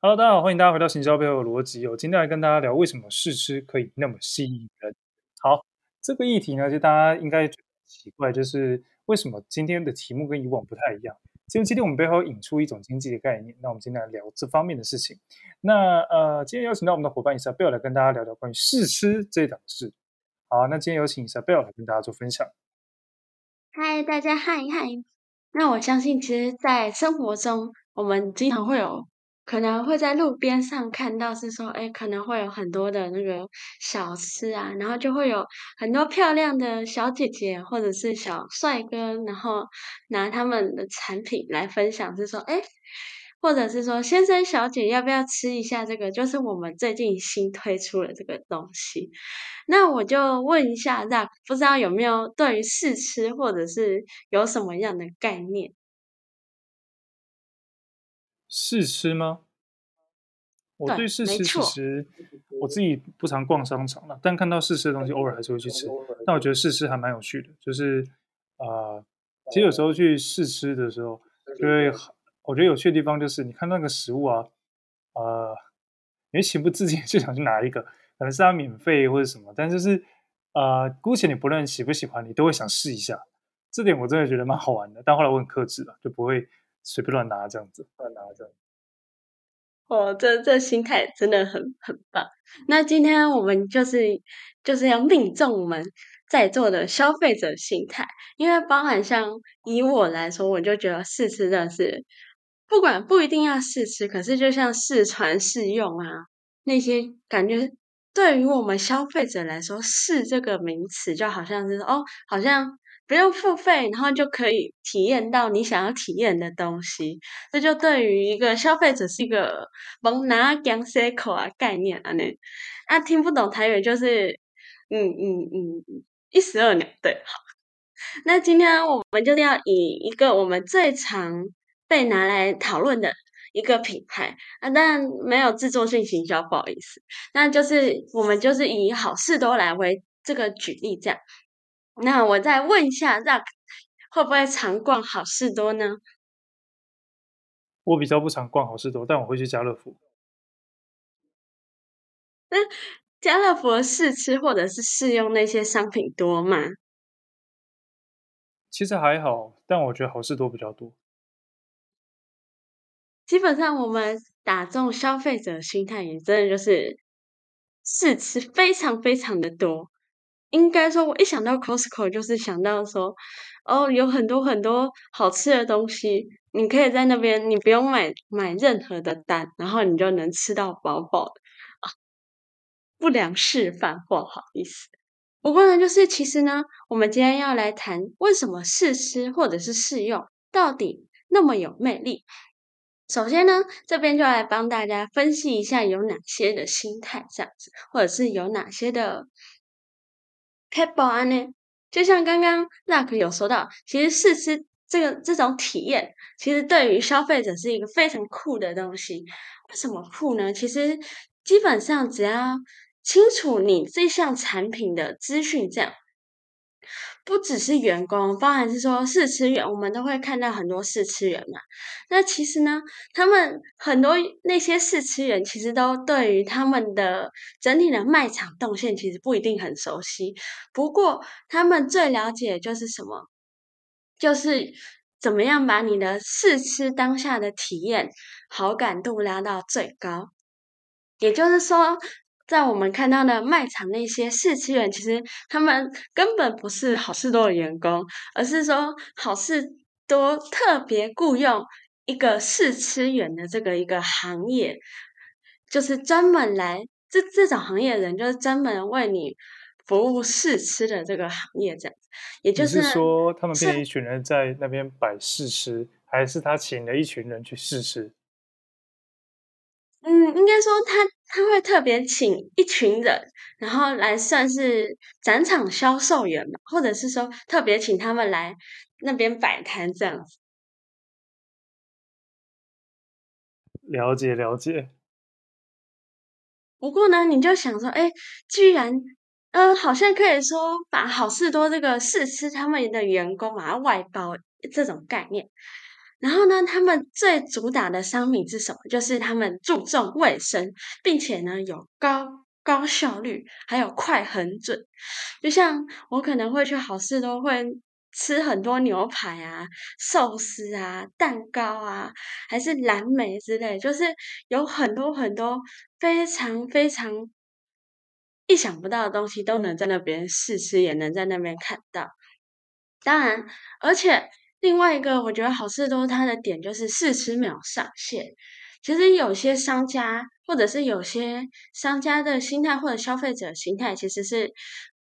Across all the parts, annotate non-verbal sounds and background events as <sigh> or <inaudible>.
Hello，大家好，欢迎大家回到行销背后的逻辑。我今天来跟大家聊为什么试吃可以那么吸引人。好，这个议题呢，就大家应该觉得奇怪，就是为什么今天的题目跟以往不太一样？因为今天我们背后引出一种经济的概念，那我们今天来聊这方面的事情。那呃，今天邀请到我们的伙伴 Isabel 来跟大家聊聊关于试吃这档事。好，那今天有请 Isabel 来跟大家做分享。嗨，大家嗨嗨。那我相信，其实，在生活中，我们经常会有。可能会在路边上看到，是说，哎，可能会有很多的那个小吃啊，然后就会有很多漂亮的小姐姐或者是小帅哥，然后拿他们的产品来分享，是说，哎，或者是说，先生小姐要不要吃一下这个？就是我们最近新推出的这个东西。那我就问一下 Zack，不知道有没有对于试吃或者是有什么样的概念？试吃吗？我对试吃其实我自己不常逛商场了，但看到试吃的东西，偶尔还是会去吃。但我觉得试吃还蛮有趣的，就是啊、呃，其实有时候去试吃的时候，就会我觉得有趣的地方就是，你看那个食物啊，呃，你情不自禁 <laughs> 就想去拿一个，可能是它免费或者什么，但就是呃，姑且你不论喜不喜欢，你都会想试一下。这点我真的觉得蛮好玩的，但后来我很克制了，就不会。随便乱拿这样子，乱拿这样。哦，这这心态真的很很棒。那今天我们就是就是要命中我们在座的消费者心态，因为包含像以我来说，我就觉得试吃真的是不管不一定要试吃，可是就像试穿试用啊那些感觉，对于我们消费者来说，试这个名词就好像是哦，好像。不用付费，然后就可以体验到你想要体验的东西。这就对于一个消费者是一个蒙拿江塞口啊概念啊，那啊听不懂台语就是嗯嗯嗯一石二鸟。对，好。那今天我们就要以一个我们最常被拿来讨论的一个品牌啊，但没有制作性行销，不好意思。那就是我们就是以好事多来为这个举例，这样。那我再问一下，Zack 会不会常逛好事多呢？我比较不常逛好事多，但我会去家乐福。那家乐福的试吃或者是试用那些商品多吗？其实还好，但我觉得好事多比较多。基本上，我们打中消费者心态，也真的就是试吃非常非常的多。应该说，我一想到 Costco，就是想到说，哦，有很多很多好吃的东西，你可以在那边，你不用买买任何的单，然后你就能吃到饱饱的啊。不良示范，不好意思。不过呢，就是其实呢，我们今天要来谈为什么试吃或者是试用到底那么有魅力。首先呢，这边就来帮大家分析一下有哪些的心态这样子，或者是有哪些的。开保安呢？就像刚刚 Luck 有说到，其实试吃这个这种体验，其实对于消费者是一个非常酷的东西。为什么酷呢？其实基本上只要清楚你这项产品的资讯，这样。不只是员工，包含是说试吃员，我们都会看到很多试吃员嘛。那其实呢，他们很多那些试吃员，其实都对于他们的整体的卖场动线，其实不一定很熟悉。不过，他们最了解就是什么？就是怎么样把你的试吃当下的体验好感度拉到最高。也就是说。在我们看到的卖场那些试吃员，其实他们根本不是好事多的员工，而是说好事多特别雇佣一个试吃员的这个一个行业，就是专门来这这种行业的人，就是专门为你服务试吃的这个行业，这样子。也就是，是说，他们变成一群人在那边摆试吃，还是他请了一群人去试吃？嗯，应该说他他会特别请一群人，然后来算是展场销售员嘛，或者是说特别请他们来那边摆摊这样子。了解了解。不过呢，你就想说，哎，居然，嗯、呃，好像可以说把好事多这个试吃他们的员工啊外包这种概念。然后呢，他们最主打的商品是什么？就是他们注重卫生，并且呢有高高效率，还有快很准。就像我可能会去好事多会吃很多牛排啊、寿司啊、蛋糕啊，还是蓝莓之类，就是有很多很多非常非常意想不到的东西都能在那边试吃，也能在那边看到。当然，而且。另外一个，我觉得好事多它的点就是四十秒上线。其实有些商家，或者是有些商家的心态，或者消费者心态，其实是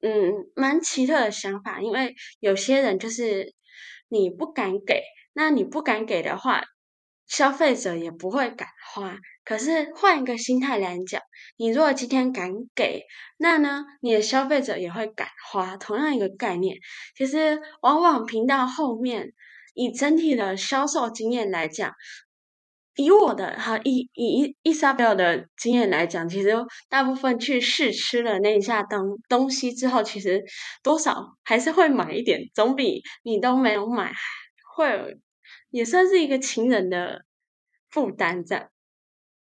嗯蛮奇特的想法。因为有些人就是你不敢给，那你不敢给的话，消费者也不会敢花。可是换一个心态来讲，你如果今天敢给，那呢，你的消费者也会敢花。同样一个概念，其实往往频道后面。以整体的销售经验来讲，以我的哈，以以伊莎贝尔的经验来讲，其实大部分去试吃了那一下东东西之后，其实多少还是会买一点，总比你都没有买会也算是一个情人的负担这样。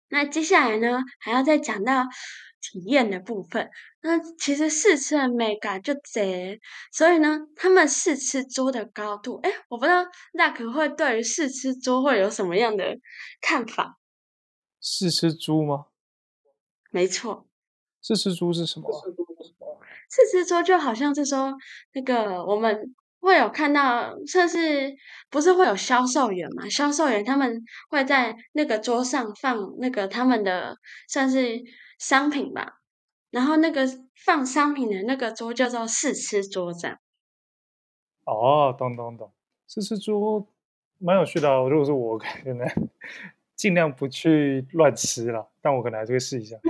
那接下来呢，还要再讲到。体验的部分，那其实试吃的美感就贼，所以呢，他们试吃桌的高度，哎，我不知道那可会对于试吃桌会有什么样的看法？试吃桌吗？没错。试吃桌是什么？试吃桌就好像是说，那个我们会有看到，算是不是会有销售员嘛？销售员他们会在那个桌上放那个他们的算是。商品吧，然后那个放商品的那个桌叫做试吃桌这样。哦，懂懂懂，试吃桌蛮有趣的啊。如果是我，可能尽量不去乱吃了，但我可能还是会试一下。<laughs>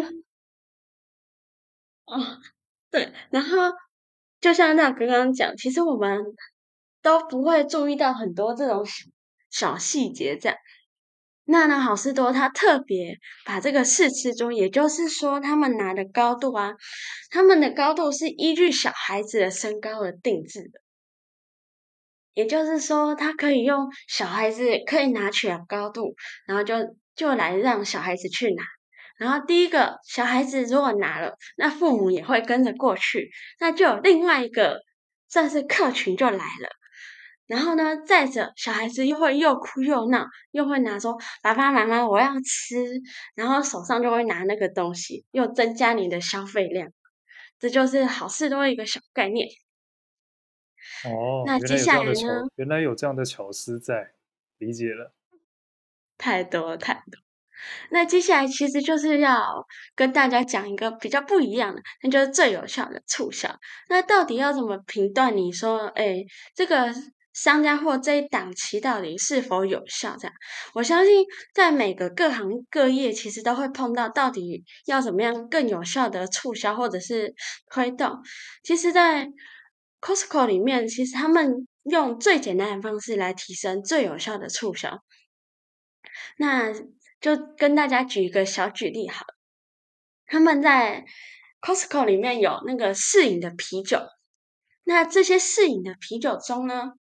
哦，对，然后就像那刚刚讲，其实我们都不会注意到很多这种小细节这样。那呢，好事多他特别把这个试吃桌，也就是说他们拿的高度啊，他们的高度是依据小孩子的身高而定制的，也就是说，他可以用小孩子可以拿取的高度，然后就就来让小孩子去拿。然后第一个小孩子如果拿了，那父母也会跟着过去，那就有另外一个算是客群就来了。然后呢，再者，小孩子又会又哭又闹，又会拿说：“爸爸妈妈，我要吃。”然后手上就会拿那个东西，又增加你的消费量。这就是好事多一个小概念。哦，那接下来呢？原来有这样的巧思在，理解了。太多太多。那接下来其实就是要跟大家讲一个比较不一样的，那就是最有效的促销。那到底要怎么评断？你说，哎，这个。商家或这一档期到底是否有效？这样，我相信在每个各行各业，其实都会碰到到底要怎么样更有效的促销或者是推动。其实，在 Costco 里面，其实他们用最简单的方式来提升最有效的促销。那就跟大家举一个小举例好了，他们在 Costco 里面有那个试饮的啤酒，那这些试饮的啤酒中呢，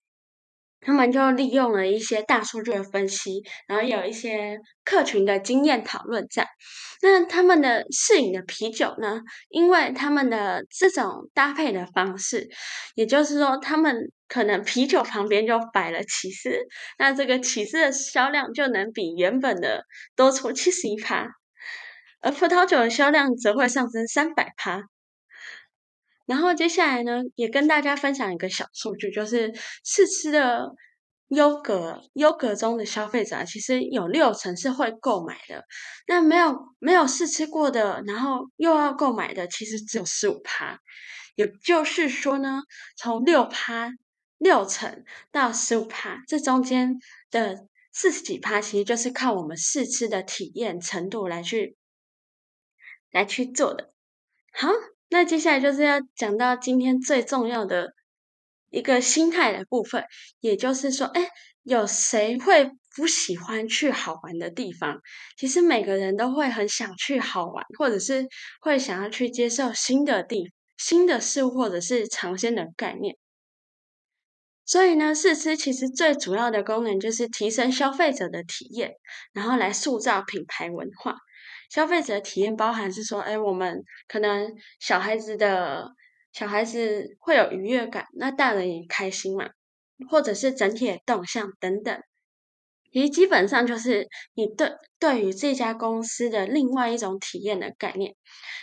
他们就利用了一些大数据的分析，然后有一些客群的经验讨论在。那他们的试饮的啤酒呢，因为他们的这种搭配的方式，也就是说，他们可能啤酒旁边就摆了起司，那这个起司的销量就能比原本的多出七十一趴，而葡萄酒的销量则会上升三百趴。然后接下来呢，也跟大家分享一个小数据，就是试吃的优格，优格中的消费者其实有六成是会购买的。那没有没有试吃过的，然后又要购买的，其实只有十五趴。也就是说呢，从六趴六成到十五趴，这中间的四十几趴，其实就是靠我们试吃的体验程度来去来去做的。好。那接下来就是要讲到今天最重要的一个心态的部分，也就是说，哎，有谁会不喜欢去好玩的地方？其实每个人都会很想去好玩，或者是会想要去接受新的地、新的事物，或者是尝鲜的概念。所以呢，试吃其实最主要的功能就是提升消费者的体验，然后来塑造品牌文化。消费者的体验包含是说，哎，我们可能小孩子的小孩子会有愉悦感，那大人也开心嘛，或者是整体的动向等等。其实基本上就是你对对于这家公司的另外一种体验的概念。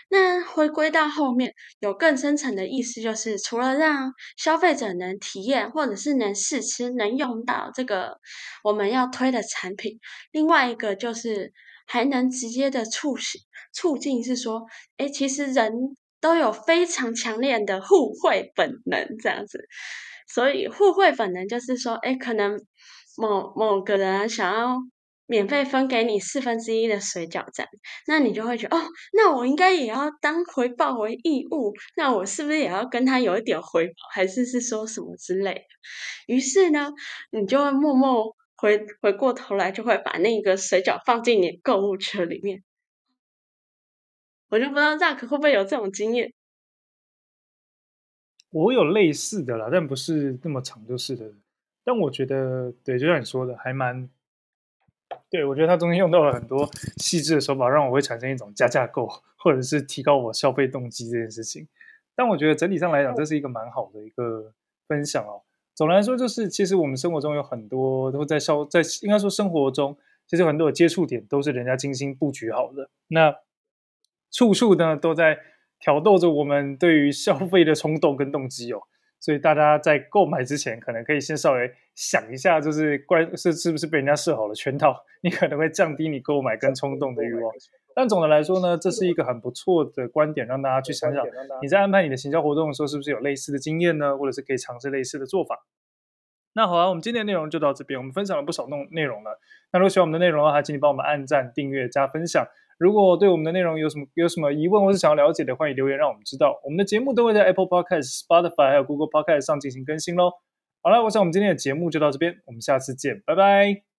那回归到后面，有更深层的意思，就是除了让消费者能体验，或者是能试吃、能用到这个我们要推的产品，另外一个就是还能直接的促使促进，是说，诶，其实人都有非常强烈的互惠本能，这样子。所以互惠本能就是说，诶，可能。某某个人想要免费分给你四分之一的水饺站，那你就会觉得哦，那我应该也要当回报为义务，那我是不是也要跟他有一点回报，还是是说什么之类的？于是呢，你就会默默回回过头来，就会把那个水饺放进你购物车里面。我就不知道 Zack 会不会有这种经验？我有类似的啦，但不是那么长就是的。但我觉得，对，就像你说的，还蛮，对，我觉得它中间用到了很多细致的手法，让我会产生一种加价购，或者是提高我消费动机这件事情。但我觉得整体上来讲，这是一个蛮好的一个分享哦。总的来说，就是其实我们生活中有很多都在消，在应该说生活中，其实很多的接触点都是人家精心布局好的，那处处呢都在挑逗着我们对于消费的冲动跟动机哦。所以大家在购买之前，可能可以先稍微想一下，就是关是是不是被人家设好了圈套，你可能会降低你购买跟冲动的欲望。但总的来说呢，这是一个很不错的观点，让大家去想想，你在安排你的行销活动的时候，是不是有类似的经验呢？或者是可以尝试类似的做法。那好啊，我们今天的内容就到这边，我们分享了不少内内容了。那如果喜欢我们的内容的话，请你帮我们按赞、订阅、加分享。如果对我们的内容有什么有什么疑问或是想要了解的，欢迎留言让我们知道。我们的节目都会在 Apple Podcast、Spotify 还有 Google Podcast 上进行更新喽。好了，我想我们今天的节目就到这边，我们下次见，拜拜。